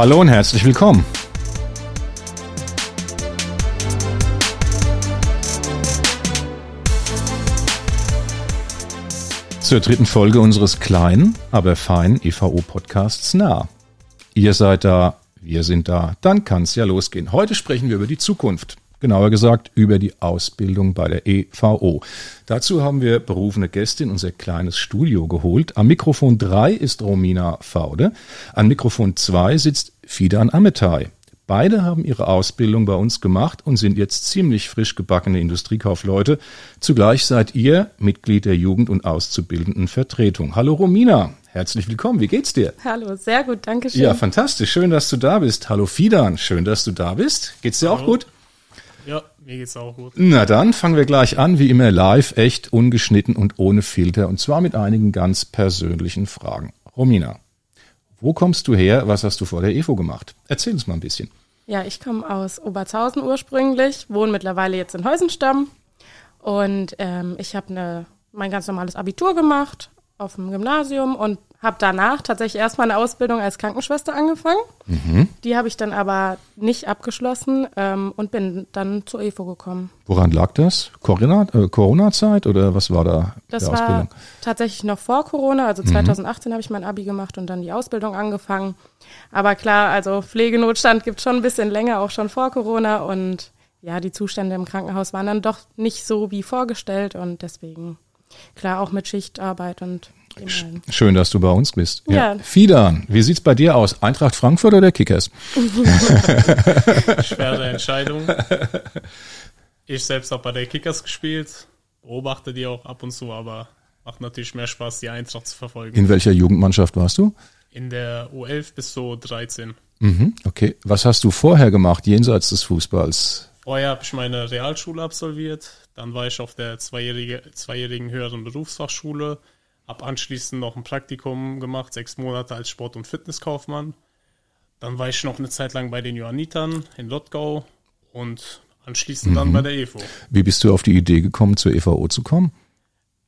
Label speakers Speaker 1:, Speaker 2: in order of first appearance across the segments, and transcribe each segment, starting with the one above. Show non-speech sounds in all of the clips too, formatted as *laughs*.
Speaker 1: Hallo und herzlich willkommen. Zur dritten Folge unseres kleinen, aber feinen EVO-Podcasts nah. Ihr seid da, wir sind da, dann kann's ja losgehen. Heute sprechen wir über die Zukunft genauer gesagt über die Ausbildung bei der EVO. Dazu haben wir berufene Gäste in unser kleines Studio geholt. Am Mikrofon 3 ist Romina Faude, an Mikrofon 2 sitzt Fidan Ametai. Beide haben ihre Ausbildung bei uns gemacht und sind jetzt ziemlich frisch gebackene Industriekaufleute. Zugleich seid ihr Mitglied der Jugend- und Auszubildenden Vertretung. Hallo Romina, herzlich willkommen. Wie geht's dir?
Speaker 2: Hallo, sehr gut, danke schön.
Speaker 1: Ja, fantastisch. Schön, dass du da bist. Hallo Fidan, schön, dass du da bist. Geht's dir Hallo. auch gut?
Speaker 3: Ja, mir geht's auch gut.
Speaker 1: Na dann fangen wir gleich an, wie immer live, echt, ungeschnitten und ohne Filter. Und zwar mit einigen ganz persönlichen Fragen. Romina, wo kommst du her? Was hast du vor der EFO gemacht? Erzähl uns mal ein bisschen.
Speaker 2: Ja, ich komme aus Oberzhausen ursprünglich, wohne mittlerweile jetzt in Heusenstamm. Und ähm, ich habe mein ganz normales Abitur gemacht auf dem Gymnasium und habe danach tatsächlich erstmal eine Ausbildung als Krankenschwester angefangen. Mhm. Die habe ich dann aber nicht abgeschlossen ähm, und bin dann zur EFO gekommen.
Speaker 1: Woran lag das? Corona-Zeit äh, Corona oder was war da
Speaker 2: das die Ausbildung? war tatsächlich noch vor Corona, also 2018 mhm. habe ich mein Abi gemacht und dann die Ausbildung angefangen. Aber klar, also Pflegenotstand gibt schon ein bisschen länger, auch schon vor Corona und ja, die Zustände im Krankenhaus waren dann doch nicht so wie vorgestellt und deswegen klar auch mit Schichtarbeit und
Speaker 1: Schön, dass du bei uns bist. Ja. ja. Fidan, wie sieht's bei dir aus? Eintracht Frankfurt oder Kickers? *laughs*
Speaker 3: Schwere Entscheidung. Ich selbst habe bei der Kickers gespielt, beobachte die auch ab und zu, aber macht natürlich mehr Spaß, die Eintracht zu verfolgen.
Speaker 1: In welcher Jugendmannschaft warst du?
Speaker 3: In der U11 bis so 13.
Speaker 1: Mhm, okay. Was hast du vorher gemacht, jenseits des Fußballs?
Speaker 3: Vorher habe ich meine Realschule absolviert, dann war ich auf der zweijährige, zweijährigen höheren Berufsfachschule habe anschließend noch ein Praktikum gemacht, sechs Monate als Sport- und Fitnesskaufmann. Dann war ich noch eine Zeit lang bei den Johannitern in Lottgau und anschließend mhm. dann bei der EVO.
Speaker 1: Wie bist du auf die Idee gekommen, zur EVO zu kommen?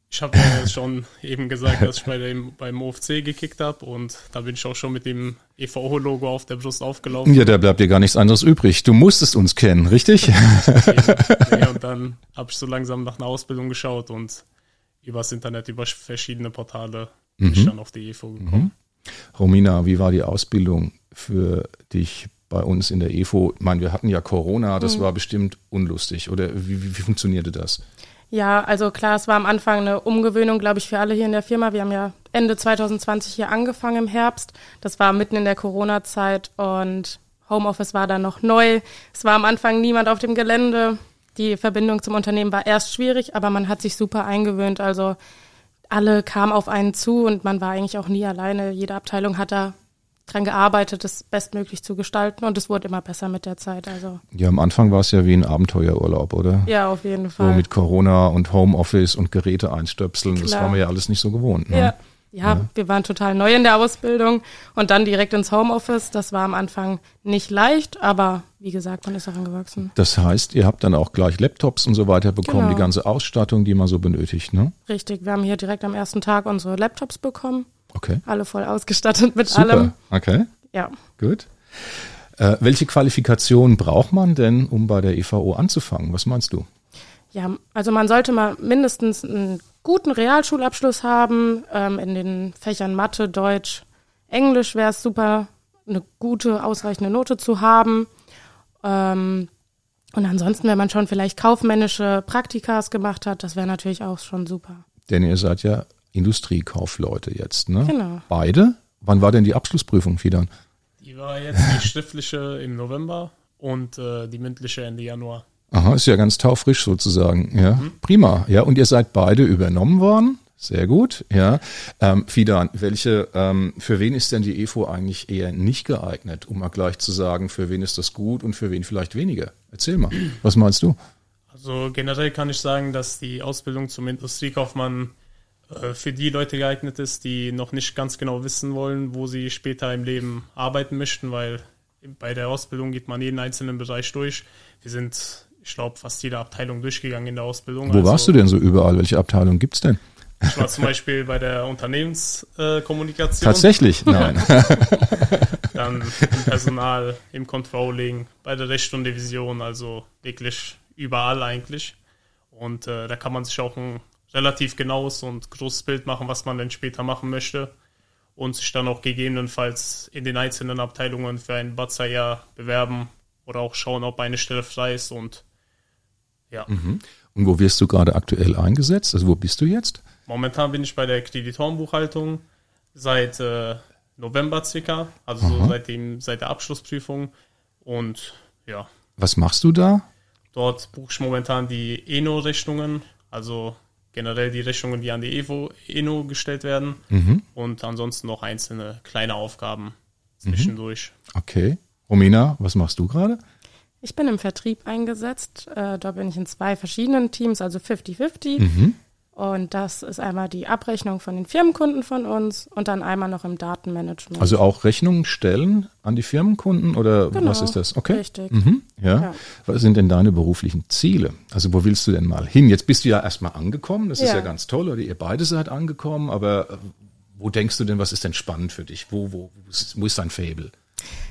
Speaker 3: Ich habe ja *laughs* schon eben gesagt, dass ich bei dem, beim OFC gekickt habe und da bin ich auch schon mit dem EVO-Logo auf der Brust aufgelaufen.
Speaker 1: Ja, da bleibt dir gar nichts anderes übrig. Du musstest uns kennen, richtig? *laughs*
Speaker 3: ja, und dann *laughs* habe ich so langsam nach einer Ausbildung geschaut und übers Internet, über verschiedene Portale mhm. bin ich dann auf die EFO gekommen. Mhm.
Speaker 1: Romina, wie war die Ausbildung für dich bei uns in der EFO? Ich meine, wir hatten ja Corona, das mhm. war bestimmt unlustig. Oder wie, wie, wie funktionierte das?
Speaker 2: Ja, also klar, es war am Anfang eine Umgewöhnung, glaube ich, für alle hier in der Firma. Wir haben ja Ende 2020 hier angefangen im Herbst. Das war mitten in der Corona-Zeit und Homeoffice war dann noch neu. Es war am Anfang niemand auf dem Gelände die Verbindung zum Unternehmen war erst schwierig, aber man hat sich super eingewöhnt. Also alle kamen auf einen zu und man war eigentlich auch nie alleine. Jede Abteilung hat da dran gearbeitet, das bestmöglich zu gestalten und es wurde immer besser mit der Zeit. Also
Speaker 1: ja, am Anfang war es ja wie ein Abenteuerurlaub, oder?
Speaker 2: Ja, auf jeden Fall.
Speaker 1: So mit Corona und Homeoffice und Geräte einstöpseln, Klar. das waren wir ja alles nicht so gewohnt. Ne?
Speaker 2: Ja. Ja, ja, wir waren total neu in der Ausbildung und dann direkt ins Homeoffice. Das war am Anfang nicht leicht, aber wie gesagt, man ist daran gewachsen.
Speaker 1: Das heißt, ihr habt dann auch gleich Laptops und so weiter bekommen, genau. die ganze Ausstattung, die man so benötigt, ne?
Speaker 2: Richtig, wir haben hier direkt am ersten Tag unsere Laptops bekommen.
Speaker 1: Okay.
Speaker 2: Alle voll ausgestattet mit
Speaker 1: Super.
Speaker 2: allem.
Speaker 1: Okay.
Speaker 2: Ja.
Speaker 1: Gut. Äh, welche Qualifikation braucht man denn, um bei der EVO anzufangen? Was meinst du?
Speaker 2: Ja, also man sollte mal mindestens einen guten Realschulabschluss haben. Ähm, in den Fächern Mathe, Deutsch, Englisch wäre es super, eine gute, ausreichende Note zu haben. Ähm, und ansonsten, wenn man schon vielleicht kaufmännische Praktikas gemacht hat, das wäre natürlich auch schon super.
Speaker 1: Denn ihr seid ja Industriekaufleute jetzt, ne?
Speaker 2: Genau.
Speaker 1: Beide? Wann war denn die Abschlussprüfung, Fidan?
Speaker 3: Die war jetzt die schriftliche im November und äh, die mündliche Ende Januar.
Speaker 1: Aha, ist ja ganz taufrisch sozusagen. Ja, mhm. prima. Ja, und ihr seid beide übernommen worden. Sehr gut, ja. Ähm, Fidan, welche, ähm, für wen ist denn die EFO eigentlich eher nicht geeignet, um mal gleich zu sagen, für wen ist das gut und für wen vielleicht weniger? Erzähl mal, was meinst du?
Speaker 3: Also generell kann ich sagen, dass die Ausbildung zum Industriekaufmann äh, für die Leute geeignet ist, die noch nicht ganz genau wissen wollen, wo sie später im Leben arbeiten möchten, weil bei der Ausbildung geht man jeden einzelnen Bereich durch. Wir sind ich glaube, fast jede Abteilung durchgegangen in der Ausbildung.
Speaker 1: Wo also, warst du denn so überall? Welche Abteilung gibt es denn?
Speaker 3: Ich war zum Beispiel bei der Unternehmenskommunikation.
Speaker 1: Tatsächlich? *laughs* Nein.
Speaker 3: dann im Personal, im Controlling, bei der Recht und Division, also wirklich überall eigentlich. Und äh, da kann man sich auch ein relativ genaues und großes Bild machen, was man denn später machen möchte. Und sich dann auch gegebenenfalls in den einzelnen Abteilungen für ein Batzer bewerben oder auch schauen, ob eine Stelle frei ist und ja.
Speaker 1: Mhm. Und wo wirst du gerade aktuell eingesetzt? Also wo bist du jetzt?
Speaker 3: Momentan bin ich bei der Kreditorenbuchhaltung seit äh, November circa, also so seit, dem, seit der Abschlussprüfung. Und ja.
Speaker 1: Was machst du da?
Speaker 3: Dort buche ich momentan die ENO-Rechnungen, also generell die Rechnungen, die an die EVO, ENO gestellt werden. Mhm. Und ansonsten noch einzelne kleine Aufgaben zwischendurch.
Speaker 1: Mhm. Okay. Romina, was machst du gerade?
Speaker 2: Ich bin im Vertrieb eingesetzt. Äh, da bin ich in zwei verschiedenen Teams, also 50-50. Mhm. Und das ist einmal die Abrechnung von den Firmenkunden von uns und dann einmal noch im Datenmanagement.
Speaker 1: Also auch Rechnungen stellen an die Firmenkunden oder
Speaker 2: genau,
Speaker 1: was ist das? Okay.
Speaker 2: Richtig.
Speaker 1: Mhm, ja. ja. Was sind denn deine beruflichen Ziele? Also wo willst du denn mal hin? Jetzt bist du ja erstmal angekommen, das ja. ist ja ganz toll, oder ihr beide seid angekommen, aber äh, wo denkst du denn, was ist denn spannend für dich? Wo, wo, wo ist dein Fable?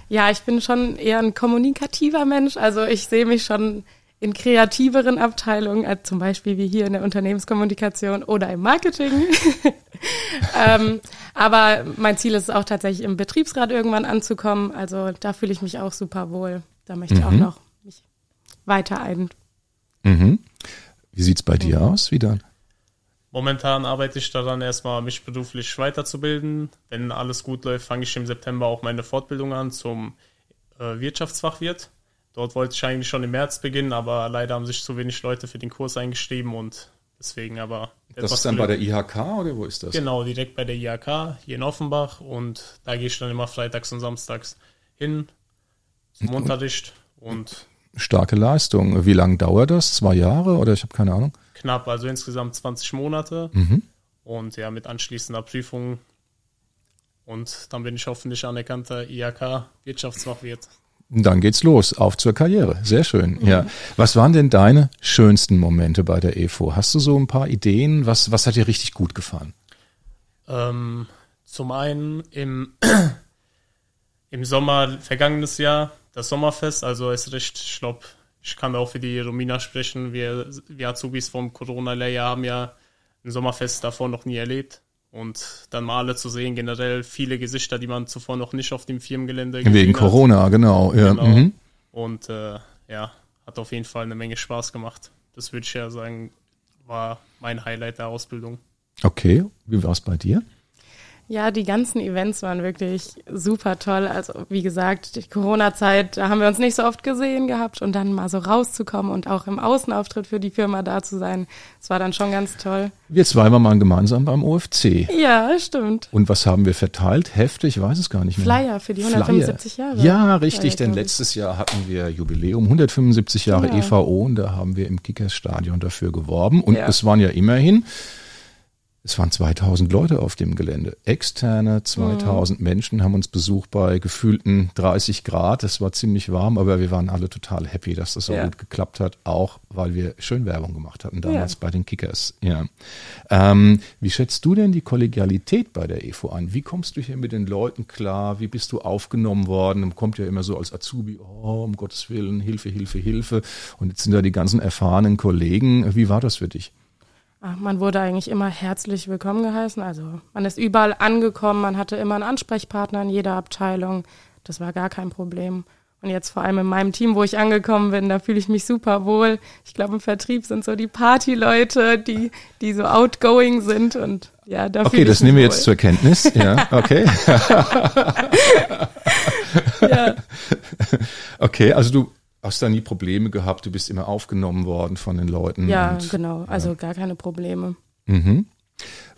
Speaker 2: Ja, ich bin schon eher ein kommunikativer Mensch. Also ich sehe mich schon in kreativeren Abteilungen, als zum Beispiel wie hier in der Unternehmenskommunikation oder im Marketing. *laughs* ähm, aber mein Ziel ist es auch tatsächlich im Betriebsrat irgendwann anzukommen. Also da fühle ich mich auch super wohl. Da möchte ich auch mhm. noch mich weiter ein.
Speaker 1: Mhm. Wie sieht's bei dir aus, wieder?
Speaker 3: Momentan arbeite ich daran, erstmal mich beruflich weiterzubilden. Wenn alles gut läuft, fange ich im September auch meine Fortbildung an zum äh, Wirtschaftsfachwirt. Dort wollte ich eigentlich schon im März beginnen, aber leider haben sich zu wenig Leute für den Kurs eingeschrieben und deswegen aber.
Speaker 1: Das ist dann Glück. bei der IHK oder wo ist das?
Speaker 3: Genau, direkt bei der IHK hier in Offenbach und da gehe ich dann immer freitags und samstags hin zum und, Unterricht und.
Speaker 1: Starke Leistung. Wie lange dauert das? Zwei Jahre oder ich habe keine Ahnung?
Speaker 3: Knapp, also insgesamt 20 Monate. Mhm. Und ja, mit anschließender Prüfung. Und dann bin ich hoffentlich anerkannter IHK-Wirtschaftsfachwirt.
Speaker 1: Dann geht's los, auf zur Karriere. Sehr schön. Mhm. Ja. Was waren denn deine schönsten Momente bei der EFO? Hast du so ein paar Ideen? Was, was hat dir richtig gut gefallen?
Speaker 3: Ähm, zum einen im, *clears throat* im Sommer vergangenes Jahr das Sommerfest, also es ist recht, ich glaube, ich kann auch für die Romina sprechen. Wir, wir Azubis vom Corona-Lehrjahr haben ja ein Sommerfest davor noch nie erlebt. Und dann mal alle zu sehen, generell viele Gesichter, die man zuvor noch nicht auf dem Firmengelände
Speaker 1: gesehen Wegen Corona, genau. Ja. genau. Mhm.
Speaker 3: Und äh, ja, hat auf jeden Fall eine Menge Spaß gemacht. Das würde ich ja sagen, war mein Highlight der Ausbildung.
Speaker 1: Okay, wie war es bei dir?
Speaker 2: Ja, die ganzen Events waren wirklich super toll. Also wie gesagt, die Corona-Zeit, da haben wir uns nicht so oft gesehen gehabt und dann mal so rauszukommen und auch im Außenauftritt für die Firma da zu sein, das war dann schon ganz toll.
Speaker 1: Wir zwei waren gemeinsam beim OFC.
Speaker 2: Ja, stimmt.
Speaker 1: Und was haben wir verteilt? Hefte, ich weiß es gar nicht mehr.
Speaker 2: Flyer für die 175 Flyer. Jahre.
Speaker 1: Ja, richtig, denn letztes Jahr hatten wir Jubiläum, 175 Jahre ja. EVO und da haben wir im Kickers-Stadion dafür geworben und ja. es waren ja immerhin es waren 2000 Leute auf dem Gelände. Externe, 2000 mhm. Menschen haben uns besucht bei gefühlten 30 Grad. Es war ziemlich warm, aber wir waren alle total happy, dass das so ja. gut geklappt hat, auch weil wir schön Werbung gemacht hatten damals ja. bei den Kickers. Ja. Ähm, wie schätzt du denn die Kollegialität bei der EFO an? Wie kommst du hier mit den Leuten klar? Wie bist du aufgenommen worden? Man kommt ja immer so als Azubi, oh, um Gottes Willen, Hilfe, Hilfe, Hilfe. Und jetzt sind da die ganzen erfahrenen Kollegen. Wie war das für dich?
Speaker 2: Man wurde eigentlich immer herzlich willkommen geheißen. Also man ist überall angekommen, man hatte immer einen Ansprechpartner in jeder Abteilung. Das war gar kein Problem. Und jetzt vor allem in meinem Team, wo ich angekommen bin, da fühle ich mich super wohl. Ich glaube, im Vertrieb sind so die Partyleute, die, die so outgoing sind und ja, da
Speaker 1: Okay, das nehmen wir jetzt zur Kenntnis. Ja, *laughs* okay. ja. *laughs* Okay, also du hast da nie Probleme gehabt, du bist immer aufgenommen worden von den Leuten.
Speaker 2: Ja, und, genau, also ja. gar keine Probleme.
Speaker 1: Mhm.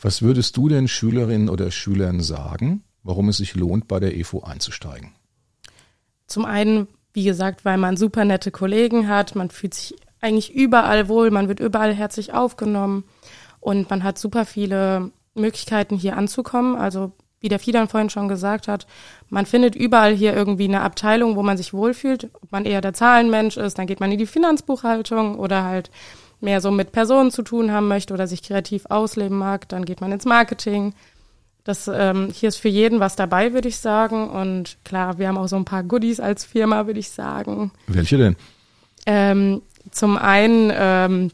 Speaker 1: Was würdest du denn Schülerinnen oder Schülern sagen, warum es sich lohnt, bei der EFO einzusteigen?
Speaker 2: Zum einen, wie gesagt, weil man super nette Kollegen hat, man fühlt sich eigentlich überall wohl, man wird überall herzlich aufgenommen und man hat super viele Möglichkeiten hier anzukommen. Also wie der Fidan vorhin schon gesagt hat, man findet überall hier irgendwie eine Abteilung, wo man sich wohlfühlt. Ob man eher der Zahlenmensch ist, dann geht man in die Finanzbuchhaltung oder halt mehr so mit Personen zu tun haben möchte oder sich kreativ ausleben mag, dann geht man ins Marketing. Das ähm, hier ist für jeden was dabei, würde ich sagen. Und klar, wir haben auch so ein paar Goodies als Firma, würde ich sagen.
Speaker 1: Welche denn?
Speaker 2: Ähm, zum einen ähm,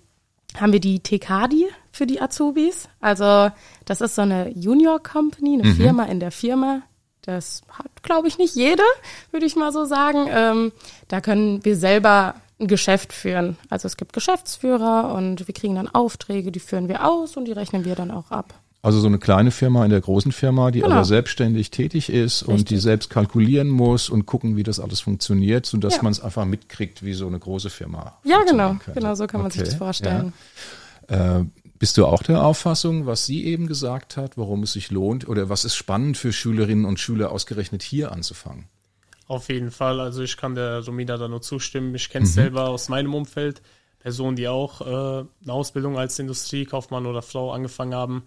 Speaker 2: haben wir die Tekadi für die Azubis. Also das ist so eine Junior Company, eine Firma in der Firma. Das hat, glaube ich, nicht jede, würde ich mal so sagen. Ähm, da können wir selber ein Geschäft führen. Also es gibt Geschäftsführer und wir kriegen dann Aufträge, die führen wir aus und die rechnen wir dann auch ab.
Speaker 1: Also so eine kleine Firma in der großen Firma, die
Speaker 2: Genau.
Speaker 1: aber selbstständig tätig ist und die
Speaker 2: Richtig.
Speaker 1: selbst kalkulieren muss und gucken, wie das alles funktioniert, sodass
Speaker 2: Ja.
Speaker 1: man es einfach mitkriegt, wie so eine große Firma.
Speaker 2: Ja, genau.
Speaker 1: könnte.
Speaker 2: Genau so kann man sich
Speaker 1: Okay,
Speaker 2: das vorstellen.
Speaker 1: Ja. Äh, bist du auch der Auffassung, was sie eben gesagt hat, warum es sich lohnt oder was ist spannend für Schülerinnen und Schüler ausgerechnet hier anzufangen?
Speaker 3: Auf jeden Fall. Also ich kann der Romina da nur zustimmen. Ich kenne es selber aus meinem Umfeld. Personen, die auch äh, eine Ausbildung als Industriekaufmann oder Frau angefangen haben,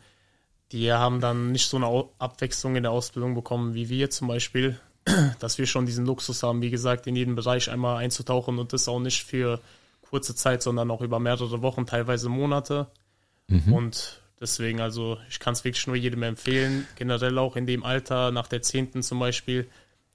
Speaker 3: die haben dann nicht so eine Abwechslung in der Ausbildung bekommen wie wir zum Beispiel, *clears throat* dass wir schon diesen Luxus haben, wie gesagt, in jedem Bereich einmal einzutauchen und das auch nicht für kurze Zeit, sondern auch über mehrere Wochen, teilweise Monate. Und deswegen, also ich kann es wirklich nur jedem empfehlen, generell auch in dem Alter, nach der 10. zum Beispiel,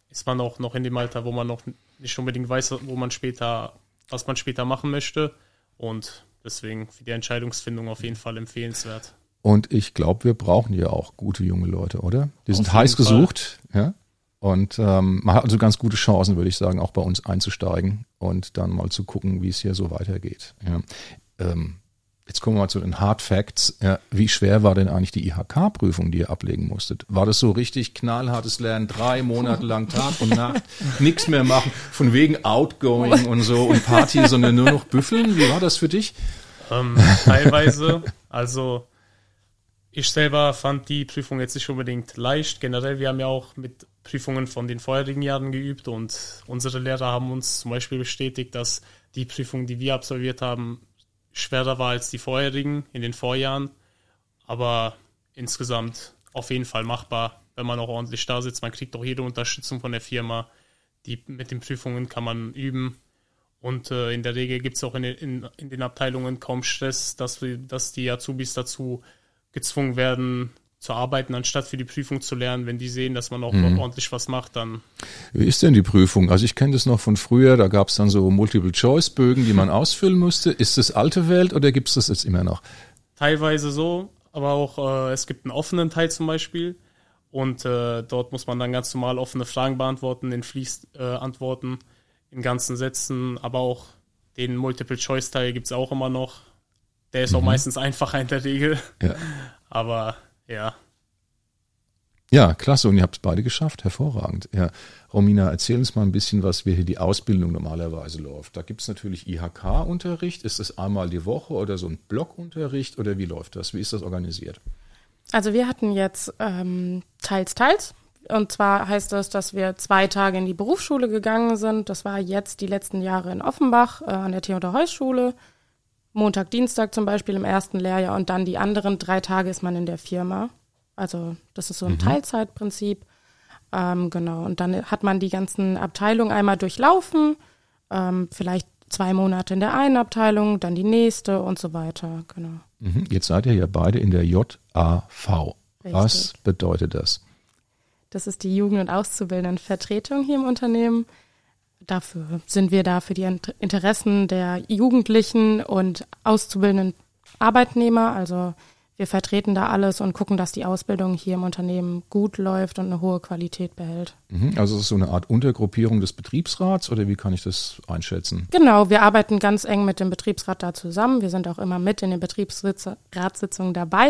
Speaker 3: ist man auch noch in dem Alter, wo man noch nicht unbedingt weiß, wo man später, was man später machen möchte. Und deswegen für die Entscheidungsfindung auf jeden Fall empfehlenswert.
Speaker 1: Und ich glaube, wir brauchen ja auch gute junge Leute, oder? Die sind heiß
Speaker 3: Fall.
Speaker 1: gesucht, ja. Und ähm, man hat also ganz gute Chancen, würde ich sagen, auch bei uns einzusteigen und dann mal zu gucken, wie es hier so weitergeht. Ja. Ähm, jetzt kommen wir mal zu den Hard Facts. Ja, wie schwer war denn eigentlich die IHK-Prüfung, die ihr ablegen musstet? War das so richtig knallhartes Lernen, drei Monate lang Tag und Nacht, *laughs* nichts mehr machen, von wegen Outgoing und so und Party, sondern nur noch büffeln? Wie war das für dich?
Speaker 3: Ähm, teilweise, also ich selber fand die Prüfung jetzt nicht unbedingt leicht. Generell, wir haben ja auch mit Prüfungen von den vorherigen Jahren geübt und unsere Lehrer haben uns zum Beispiel bestätigt, dass die Prüfung, die wir absolviert haben, schwerer war als die vorherigen in den Vorjahren. Aber insgesamt auf jeden Fall machbar, wenn man auch ordentlich da sitzt. Man kriegt auch jede Unterstützung von der Firma. Die, mit den Prüfungen kann man üben. Und äh, in der Regel gibt es auch in den, in, in den Abteilungen kaum Stress, dass, dass die Azubis dazu gezwungen werden, zu arbeiten, anstatt für die Prüfung zu lernen. Wenn die sehen, dass man auch ordentlich was macht, dann
Speaker 1: Wie ist denn die Prüfung? Also ich kenne das noch von früher, da gab es dann so Multiple-Choice-Bögen, die man *laughs* ausfüllen musste. Ist das alte Welt oder gibt es das jetzt immer noch?
Speaker 3: teilweise so, aber auch äh, es gibt einen offenen Teil zum Beispiel. Und äh, dort muss man dann ganz normal offene Fragen beantworten, in Fließantworten, äh, Antworten, in ganzen Sätzen, aber auch den Multiple-Choice-Teil gibt es auch immer noch. Der ist auch meistens einfacher in der Regel.
Speaker 1: Ja. *laughs*
Speaker 3: Aber ja,
Speaker 1: Ja, klasse. Und ihr habt es beide geschafft. Hervorragend. Ja. Romina, erzähl uns mal ein bisschen, was wie hier die Ausbildung normalerweise läuft. Da gibt es natürlich IHK-Unterricht. Ist das einmal die Woche oder so ein Blockunterricht oder wie läuft das? Wie ist das organisiert?
Speaker 2: Also wir hatten jetzt ähm, teils, teils. Und zwar heißt das, dass wir zwei Tage in die Berufsschule gegangen sind. Das war jetzt die letzten Jahre in Offenbach äh, an der Theodor Heuss Schule. Montag, Dienstag zum Beispiel im ersten Lehrjahr und dann die anderen drei Tage ist man in der Firma. Also das ist so ein Teilzeitprinzip. Ähm, genau. Und dann hat man die ganzen Abteilungen einmal durchlaufen. Ähm, vielleicht zwei Monate in der einen Abteilung, dann die nächste und so weiter. Genau.
Speaker 1: Mhm. Jetzt seid ihr ja beide in der JAV. Was bedeutet das?
Speaker 2: Das ist die Jugend- und Auszubildendenvertretung hier im Unternehmen. Dafür sind wir da für die Int- Interessen der Jugendlichen und auszubildenden Arbeitnehmer. Also wir vertreten da alles und gucken, dass die Ausbildung hier im Unternehmen gut läuft und eine hohe Qualität behält.
Speaker 1: Mhm. Also es ist so eine Art Untergruppierung des Betriebsrats oder wie kann ich das einschätzen?
Speaker 2: Genau, wir arbeiten ganz eng mit dem Betriebsrat da zusammen. Wir sind auch immer mit in den Betriebsratssitzungen dabei.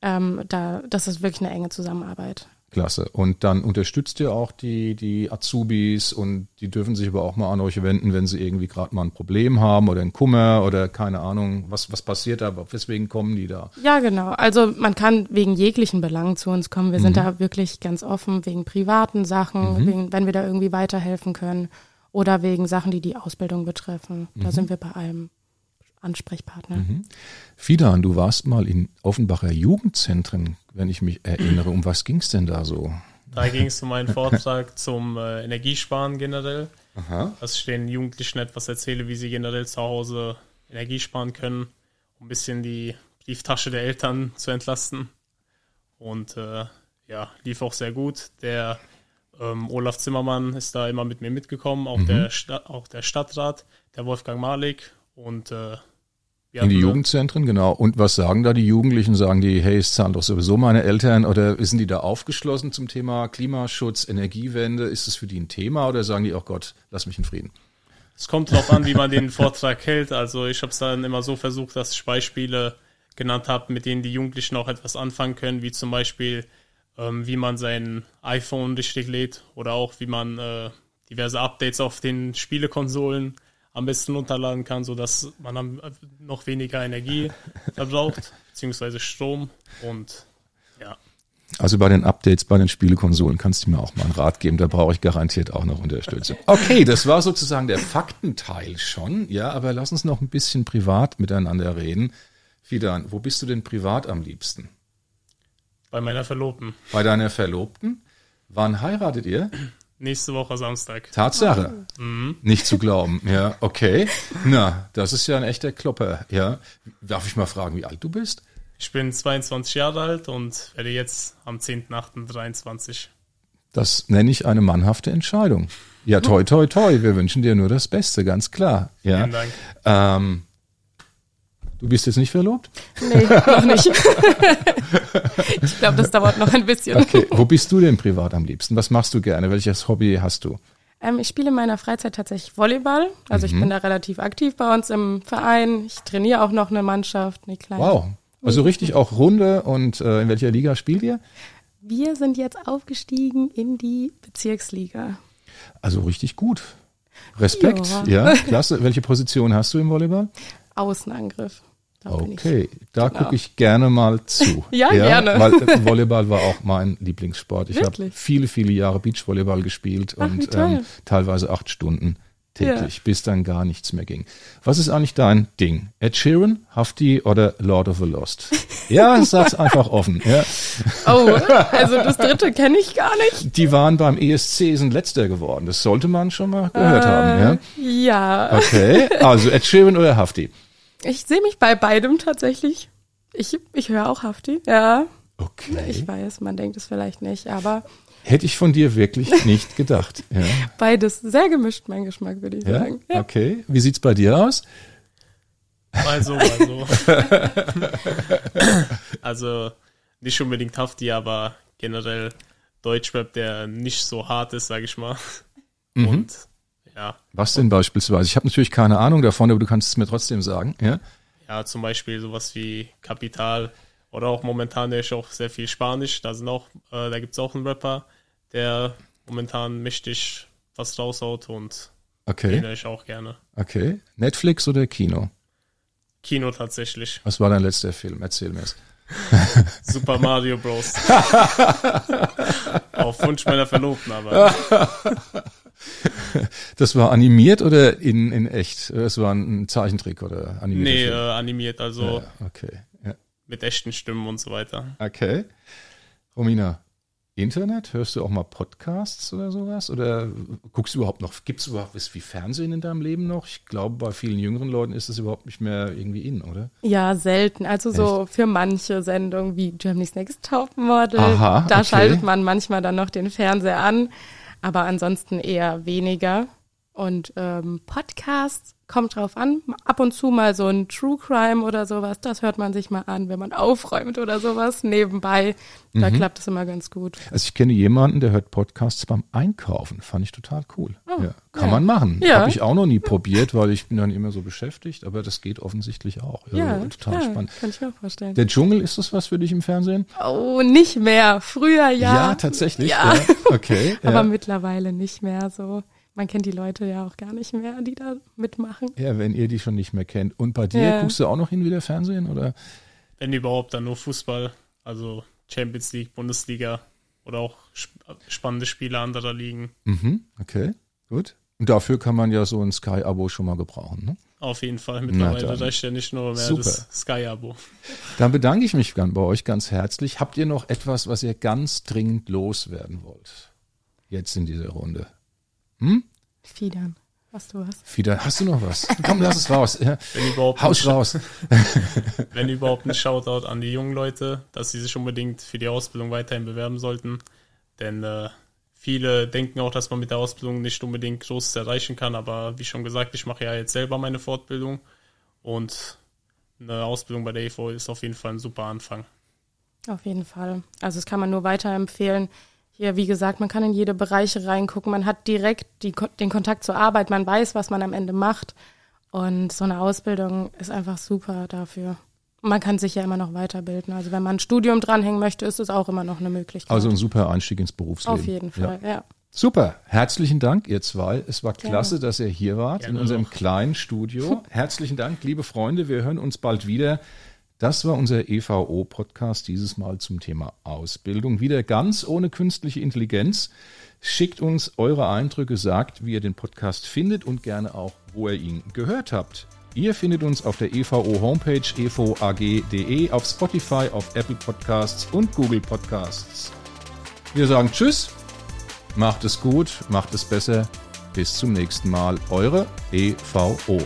Speaker 2: Ähm, da, das ist wirklich eine enge Zusammenarbeit.
Speaker 1: Klasse. Und dann unterstützt ihr auch die, die Azubis und die dürfen sich aber auch mal an euch wenden, wenn sie irgendwie gerade mal ein Problem haben oder einen Kummer oder keine Ahnung, was, was passiert da, weswegen kommen die da?
Speaker 2: Ja, genau. Also man kann wegen jeglichen Belangen zu uns kommen. Wir sind da wirklich ganz offen, wegen privaten Sachen, wegen, wenn wir da irgendwie weiterhelfen können oder wegen Sachen, die die Ausbildung betreffen. Da sind wir bei allem Ansprechpartner.
Speaker 1: Fidan, du warst mal in Offenbacher Jugendzentren, wenn ich mich erinnere. Um was ging's denn da so?
Speaker 3: da ging es um einen Vortrag zum äh, Energiesparen generell.
Speaker 1: Aha.
Speaker 3: dass ich den Jugendlichen etwas erzähle, wie sie generell zu Hause Energie sparen können, um ein bisschen die Brieftasche der Eltern zu entlasten. Und äh, ja, lief auch sehr gut. Der ähm, Olaf Zimmermann ist da immer mit mir mitgekommen, auch, mhm. der, Sta auch der Stadtrat, der Wolfgang Malik und äh,
Speaker 1: in die Jugendzentren, genau. Und was sagen da die Jugendlichen? Sagen die, hey, es zahlen doch sowieso meine Eltern oder sind die da aufgeschlossen zum Thema Klimaschutz, Energiewende? Ist es für die ein Thema oder sagen die, oh Gott, lass mich in Frieden?
Speaker 3: Es kommt darauf an, wie man den Vortrag hält. Also ich habe es dann immer so versucht, dass ich Beispiele genannt habe, mit denen die Jugendlichen auch etwas anfangen können, wie zum Beispiel, ähm, wie man sein iPhone richtig lädt oder auch wie man äh, diverse Updates auf den Spielekonsolen am besten runterladen kann, sodass man dann noch weniger Energie *laughs* verbraucht, beziehungsweise Strom und ja.
Speaker 1: Also bei den Updates bei den Spielekonsolen kannst du mir auch mal einen Rat geben, da brauche ich garantiert auch noch Unterstützung. Okay, das war sozusagen der Faktenteil schon, ja, aber lass uns noch ein bisschen privat miteinander reden. Fidan, wo bist du denn privat am liebsten?
Speaker 3: Bei meiner Verlobten.
Speaker 1: Bei deiner Verlobten? Wann heiratet ihr?
Speaker 3: Nächste Woche Samstag.
Speaker 1: Tatsache. Mhm. Nicht zu glauben. Ja, okay. Na, das ist ja ein echter Klopper. Ja. Darf ich mal fragen, wie alt du bist?
Speaker 3: Ich bin 22 Jahre alt und werde jetzt am 10.8.23.
Speaker 1: Das nenne ich eine mannhafte Entscheidung. Ja, toi, toi, toi. Wir wünschen dir nur das Beste, ganz klar. Ja. Vielen Dank. Ähm, Du bist jetzt nicht verlobt?
Speaker 2: Nee, noch nicht. *laughs* ich glaube, das dauert noch ein bisschen.
Speaker 1: Okay, wo bist du denn privat am liebsten? Was machst du gerne? Welches Hobby hast du?
Speaker 2: Ähm, ich spiele in meiner Freizeit tatsächlich Volleyball. Also mhm. ich bin da relativ aktiv bei uns im Verein. Ich trainiere auch noch eine Mannschaft, eine kleine.
Speaker 1: Wow. Also richtig auch Runde und äh, in welcher Liga spielt ihr?
Speaker 2: Wir sind jetzt aufgestiegen in die Bezirksliga.
Speaker 1: Also richtig gut. Respekt, ja. ja, *laughs* klasse. Welche Position hast du im Volleyball?
Speaker 2: Außenangriff.
Speaker 1: Da okay, da genau. gucke ich gerne mal zu. *laughs*
Speaker 2: ja, ja, gerne.
Speaker 1: Weil Volleyball war auch mein Lieblingssport. Ich habe viele, viele Jahre Beachvolleyball gespielt Ach, und ähm, teilweise acht Stunden täglich, ja. bis dann gar nichts mehr ging. Was ist eigentlich dein Ding? Ed Sheeran, Hafti oder Lord of the Lost? *laughs* Ja, sag's einfach offen. Ja.
Speaker 2: Oh, also das dritte kenne ich gar nicht.
Speaker 1: Die waren beim ESC sind letzter geworden. Das sollte man schon mal gehört äh, haben.
Speaker 2: Ja. ja.
Speaker 1: Okay, also Ed Sheeran oder Hafti?
Speaker 2: Ich sehe mich bei beidem tatsächlich. Ich, ich höre auch Hafti, ja.
Speaker 1: Okay.
Speaker 2: Ich weiß, man denkt es vielleicht nicht, aber.
Speaker 1: Hätte ich von dir wirklich nicht gedacht. *laughs* Ja.
Speaker 2: Beides sehr gemischt, mein Geschmack, würde ich ja? sagen.
Speaker 1: Ja. Okay. Wie sieht's bei dir aus?
Speaker 3: Mal so, mal *laughs* so. *laughs* also nicht unbedingt Hafti, aber generell Deutschrap, der nicht so hart ist, sage ich mal. Mhm. Und ja.
Speaker 1: Was denn beispielsweise? Ich habe natürlich keine Ahnung davon, aber du kannst es mir trotzdem sagen. Ja,
Speaker 3: ja zum Beispiel sowas wie Kapital oder auch momentan der ist auch sehr viel Spanisch. Da sind auch, äh, da gibt es auch einen Rapper, der momentan mächtig was raushaut und
Speaker 1: okay.
Speaker 3: den ich auch gerne.
Speaker 1: Okay. Netflix oder Kino?
Speaker 3: Kino tatsächlich.
Speaker 1: Was war dein letzter Film? Erzähl mir es. *laughs*
Speaker 3: Super Mario Bros. *laughs* Auf Wunsch meiner Verlobten aber. *laughs*
Speaker 1: Das war animiert oder in, in echt? Es war ein Zeichentrick oder
Speaker 3: animiert? Nee, äh, animiert, also
Speaker 1: ja, okay. Ja.
Speaker 3: mit echten Stimmen und so weiter.
Speaker 1: Okay. Romina, Internet? Hörst du auch mal Podcasts oder sowas? Oder guckst du überhaupt noch, gibt es überhaupt was wie Fernsehen in deinem Leben noch? Ich glaube, bei vielen jüngeren Leuten ist das überhaupt nicht mehr irgendwie in, oder?
Speaker 2: Ja, selten. Also so Echt? für manche Sendungen wie Germany's Next Topmodel, Aha, da okay. schaltet man manchmal dann noch den Fernseher an aber ansonsten eher weniger. Und ähm, Podcasts kommt drauf an. Ab und zu mal so ein True Crime oder sowas, das hört man sich mal an, wenn man aufräumt oder sowas nebenbei. Da mhm. klappt es immer ganz gut.
Speaker 1: Also ich kenne jemanden, der hört Podcasts beim Einkaufen. Fand ich total cool. Oh, ja. Kann ja. man machen. Ja. Habe ich auch noch nie probiert, weil ich bin dann immer so beschäftigt, aber das geht offensichtlich auch.
Speaker 2: Ja, total spannend. Kann ich mir auch vorstellen.
Speaker 1: Der Dschungel, ist das was für dich im Fernsehen?
Speaker 2: Oh, nicht mehr. Früher ja.
Speaker 1: Ja, tatsächlich. Ja. Okay. *laughs*
Speaker 2: aber mittlerweile nicht mehr so man kennt die Leute ja auch gar nicht mehr, die da mitmachen.
Speaker 1: Ja, wenn ihr die schon nicht mehr kennt. Und bei dir, ja. guckst du auch noch hin wieder Fernsehen oder?
Speaker 3: Wenn überhaupt, dann nur Fußball, also Champions League, Bundesliga oder auch spannende Spiele anderer Ligen.
Speaker 1: Mhm, okay, gut. Und dafür kann man ja so ein Sky-Abo schon mal gebrauchen, ne?
Speaker 3: Auf jeden Fall. Mittlerweile reicht ja nicht nur mehr Super. das Sky-Abo.
Speaker 1: Dann bedanke ich mich bei euch ganz herzlich. Habt ihr noch etwas, was ihr ganz dringend loswerden wollt? Jetzt in dieser Runde. Hm?
Speaker 2: Fiedern. Hast du was?
Speaker 1: Wieder, hast du noch was? Komm, lass es raus. Ja.
Speaker 3: Wenn überhaupt,
Speaker 1: Haus raus. *laughs*
Speaker 3: wenn überhaupt ein Shoutout an die jungen Leute, dass sie sich unbedingt für die Ausbildung weiterhin bewerben sollten. Denn äh, viele denken auch, dass man mit der Ausbildung nicht unbedingt Großes erreichen kann. Aber wie schon gesagt, ich mache ja jetzt selber meine Fortbildung und eine Ausbildung bei der EV ist auf jeden Fall ein super Anfang.
Speaker 2: Auf jeden Fall. Also das kann man nur weiterempfehlen. Hier, wie gesagt, man kann in jede Bereiche reingucken. Man hat direkt die, den Kontakt zur Arbeit. Man weiß, was man am Ende macht. Und so eine Ausbildung ist einfach super dafür. Man kann sich ja immer noch weiterbilden. Also wenn man ein Studium dranhängen möchte, ist es auch immer noch eine Möglichkeit.
Speaker 1: Also ein super Einstieg ins Berufsleben.
Speaker 2: Auf jeden Fall, ja. ja.
Speaker 1: Super, herzlichen Dank, ihr zwei. Es war klasse, Gerne. dass ihr hier wart Gerne in unserem auch. kleinen Studio. *laughs* herzlichen Dank, liebe Freunde. Wir hören uns bald wieder. Das war unser EVO-Podcast dieses Mal zum Thema Ausbildung. Wieder ganz ohne künstliche Intelligenz. Schickt uns eure Eindrücke, sagt, wie ihr den Podcast findet und gerne auch, wo ihr ihn gehört habt. Ihr findet uns auf der EVO Homepage evoag.de, auf Spotify, auf Apple Podcasts und Google Podcasts. Wir sagen Tschüss, macht es gut, macht es besser. Bis zum nächsten Mal. Eure EVO.